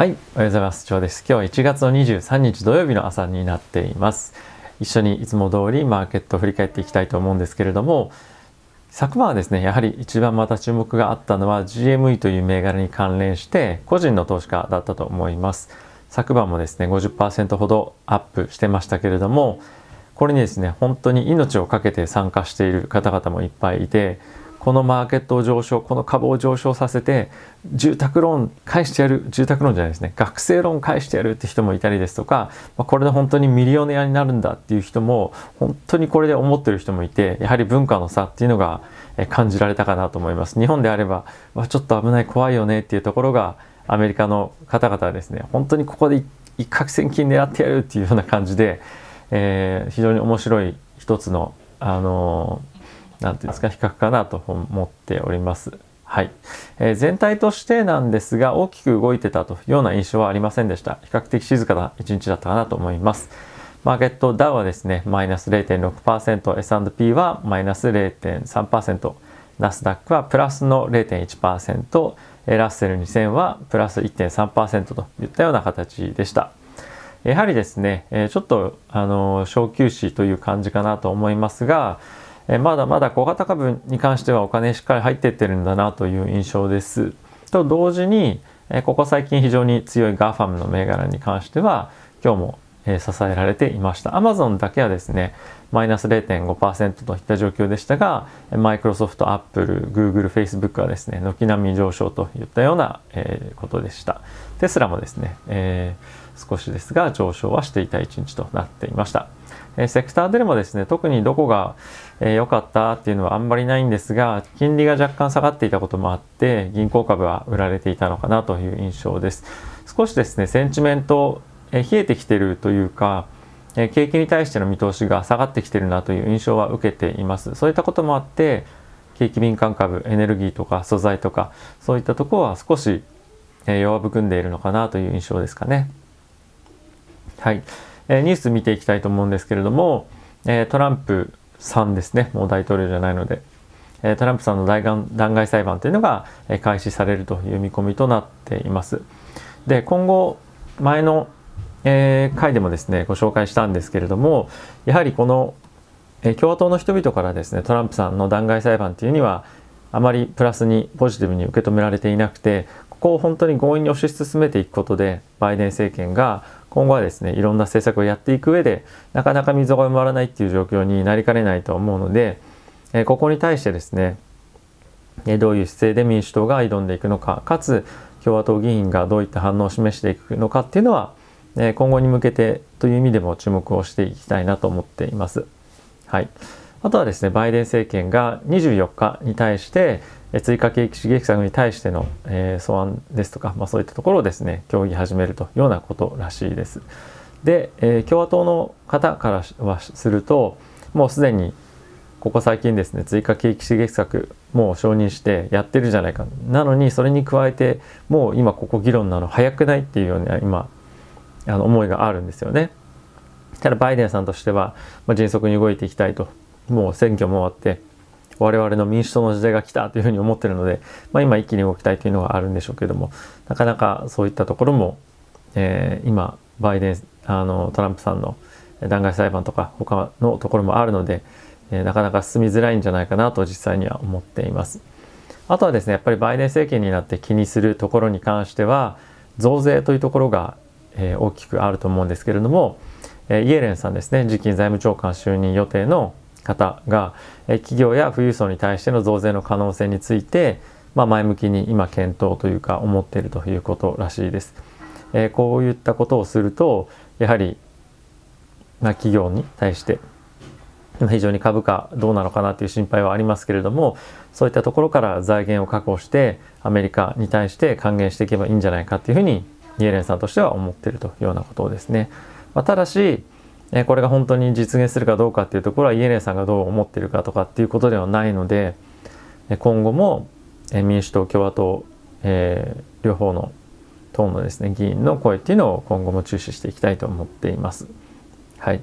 はい、おはようございます。長です。今日は1月の23日土曜日の朝になっています。一緒にいつも通りマーケットを振り返っていきたいと思うんですけれども、昨晩はですね、やはり一番また注目があったのは GME という銘柄に関連して個人の投資家だったと思います。昨晩もですね、50%ほどアップしてましたけれども、これにですね、本当に命を懸けて参加している方々もいっぱいいて、このマーケットを上昇この株を上昇させて住宅ローン返してやる住宅ローンじゃないですね。学生ローン返してやるって人もいたりですとか、まあ、これで本当にミリオネアになるんだっていう人も本当にこれで思ってる人もいてやはり文化の差っていうのが感じられたかなと思います。日本であれば、まあ、ちょっと危ない怖いよねっていうところがアメリカの方々はですね。本当にここで一攫千金狙ってやるっていうような感じで、えー、非常に面白い一つのあの何て言うんですか比較かなと思っております。はい、えー、全体としてなんですが大きく動いてたというような印象はありませんでした。比較的静かな一日だったかなと思います。マーケットダウはですね、マイナス0.6%、S&P はマイナス0.3%、ナスダックはプラスの0.1%、ラッセル2000はプラス1.3%といったような形でした。やはりですね、ちょっとあの小休止という感じかなと思いますが、えまだまだ小型株に関してはお金しっかり入ってってるんだなという印象です。と同時に、えここ最近非常に強い GAFAM の銘柄に関しては今日も、え支えられていました。Amazon だけはですね、マイナス0.5%といった状況でしたが、マイクロソフト、アップル、グーグル、フェイスブックはですね、軒並み上昇といったような、えことでした。テスラもですね、えー、少しですが上昇はしていた一日となっていました。えセクターでもですね特にどこが良、えー、かったっていうのはあんまりないんですが金利が若干下がっていたこともあって銀行株は売られていたのかなという印象です少しですねセンチメント、え、冷えてきてるというか、え、景気に対しての見通しが下がってきてるなという印象は受けていますそういったこともあって景気敏感株エネルギーとか素材とかそういったところは少し、え、弱含んでいるのかなという印象ですかねはい。えニュース見ていきたいと思うんですけれども、えトランプさんですねもう大統領じゃないので、えトランプさんの弾劾裁判というのが、え開始されるという見込みとなっています。で今後前の、えー、回でもですねご紹介したんですけれどもやはりこの、え共和党の人々からですねトランプさんの弾劾裁判というにはあまりプラスにポジティブに受け止められていなくてここを本当に強引に推し進めていくことでバイデン政権が今後はですねいろんな政策をやっていく上でなかなか溝が埋まらないっていう状況になりかねないと思うので、えここに対してですねどういう姿勢で民主党が挑んでいくのかかつ共和党議員がどういった反応を示していくのかっていうのは今後に向けてという意味でも注目をしていきたいなと思っています。はい、あとはですねバイデン政権が24日に対して追加景気刺激策に対しての、えー、素案ですとか、まあ、そういったところをですね協議始めるというようなことらしいです。で、えー、共和党の方からはするともうすでにここ最近ですね追加景気刺激策もう承認してやってるじゃないかなのにそれに加えてもう今ここ議論なの早くないっていうような今あの思いがあるんですよね。ただバイデンさんとしては、まあ、迅速に動いていきたいともう選挙も終わって我々の民主党の時代が来たというふうに思ってるので、まあ、今一気に動きたいというのがあるんでしょうけどもなかなかそういったところも、えー、今バイデンあのトランプさんの弾劾裁判とか他のところもあるので、えー、なかなか進みづらいんじゃないかなと実際には思っています。あとはですねやっぱりバイデン政権になって気にするところに関しては増税というところが、えー、大きくあると思うんですけれども、えー、イエレンさんですね次期財務長官就任予定の方がえ企業や富裕層に対しての増税の可能性について、まあ、前向きに今検討というか思っているということらしいです。えー、こういったことをするとやはり、まあ、企業に対して非常に株価どうなのかなという心配はありますけれどもそういったところから財源を確保してアメリカに対して還元していけばいいんじゃないかというふうにイエレンさんとしては思っているというようなことですね。まあ、ただしえこれが本当に実現するかどうかっていうところはイエレンさんがどう思ってるかとかっていうことではないので今後も民主党共和党、えー、両方の党のですね議員の声っていうのを今後も注視していきたいと思っています。はい、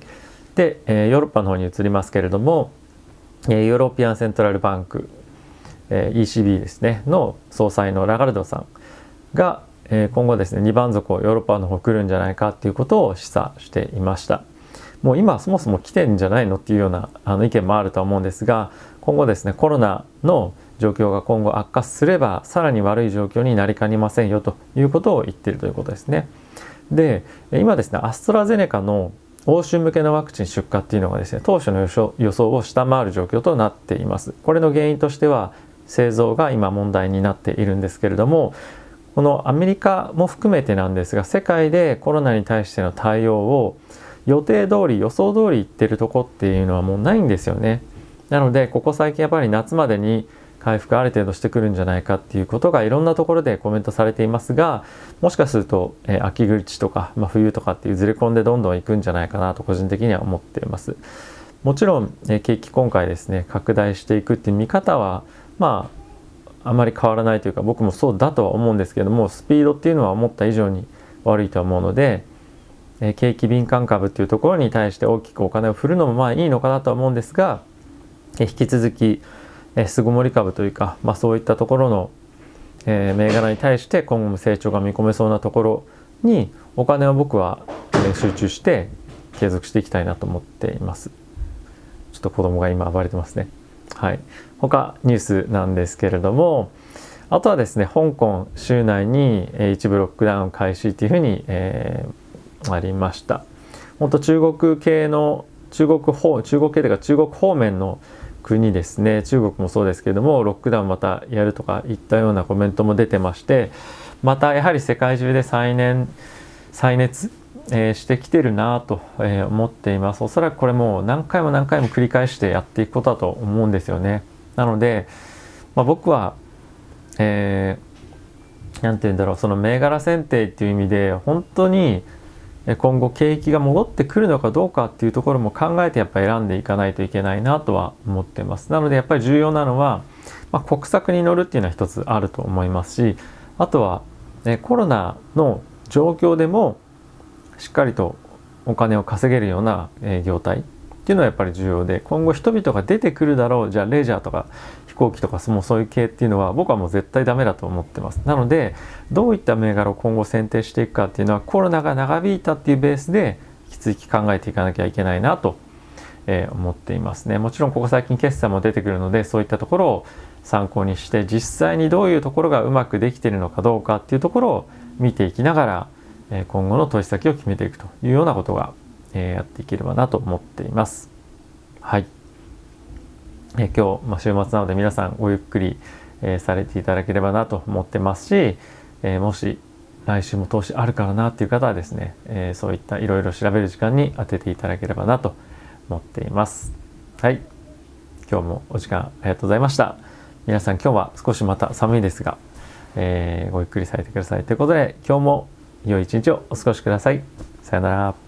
で、え、ヨーロッパの方に移りますけれども、え、 European Central Bank、え、ECB ですねの総裁のラガルドさんが、え今後ですね2番底ヨーロッパの方来るんじゃないかっていうことを示唆していました。もう今そもそも来てんじゃないのっていうようなあの意見もあるとは思うんですが今後ですねコロナの状況が今後悪化すればさらに悪い状況になりかねませんよということを言っているということですね。で今ですねアストラゼネカの欧州向けのワクチン出荷っていうのがですね当初の予想を下回る状況となっています。これの原因としては製造が今問題になっているんですけれどもこのアメリカも含めてなんですが世界でコロナに対しての対応を予定通り予想通りいってるとこっていうのはもうないんですよね。なのでここ最近やっぱり夏までに回復ある程度してくるんじゃないかっていうことがいろんなところでコメントされていますがもしかすると、えー、秋口とか、まあ、冬とかっていうずれ込んでどんどんいくんじゃないかなと個人的には思っています。もちろん、えー、景気今回ですね拡大していくっていう見方はまああまり変わらないというか僕もそうだとは思うんですけどもスピードっていうのは思った以上に悪いとは思うので、えー、景気敏感株っていうところに対して大きくお金を振るのもまあいいのかなとは思うんですが、えー、引き続きえ巣ごもり株というか、まあ、そういったところの、えー、銘柄に対して今後も成長が見込めそうなところにお金を僕は、え集中して継続していきたいなと思っています。ちょっと子供が今暴れてますね。はい。他ニュースなんですけれども、あとはですね、香港州内に、一部ロックダウン開始というふうに、えー、ありました。本当中国系の中国方中国系というか中国方面の国ですね中国もそうですけれどもロックダウンまたやるとかいったようなコメントも出てましてまたやはり世界中で再燃再熱、えー、してきてるなと、えー、思っています。おそらくこれもう何回も何回も繰り返してやっていくことだと思うんですよね。なので、まあ、僕はえー、て言うんだろうその銘柄選定っていう意味で本当に今後景気が戻ってくるのかどうかっていうところも考えてやっぱ選んでいかないといけないなとは思ってます。なのでやっぱり重要なのは、まあ、国策に乗るっていうのは一つあると思いますしあとは、ね、コロナの状況でもしっかりとお金を稼げるような、え業態っていうのはやっぱり重要で今後人々が出てくるだろうじゃあレジャーとか飛行機とかもうそういう系っていうのは僕はもう絶対ダメだと思ってます。なのでどういった銘柄を今後選定していくかっていうのはコロナが長引いたっていうベースで引き続き考えていかなきゃいけないなと、え、思っていますね。もちろんここ最近決算も出てくるのでそういったところを参考にして実際にどういうところがうまくできているのかどうかっていうところを見ていきながら、今後の投資先を決めていくというようなことが、やっていければなと思っています。はいえ今日、まあ、週末なので皆さんごゆっくり、えされていただければなと思ってますし、えもし来週も投資あるからなっていう方はですね、えそういったいろいろ調べる時間に当てていただければなと思っています。はい。今日もお時間ありがとうございました。皆さん今日は少しまた寒いですが、えー、ごゆっくりされてください。ということで今日も良い一日をお過ごしください。さよなら。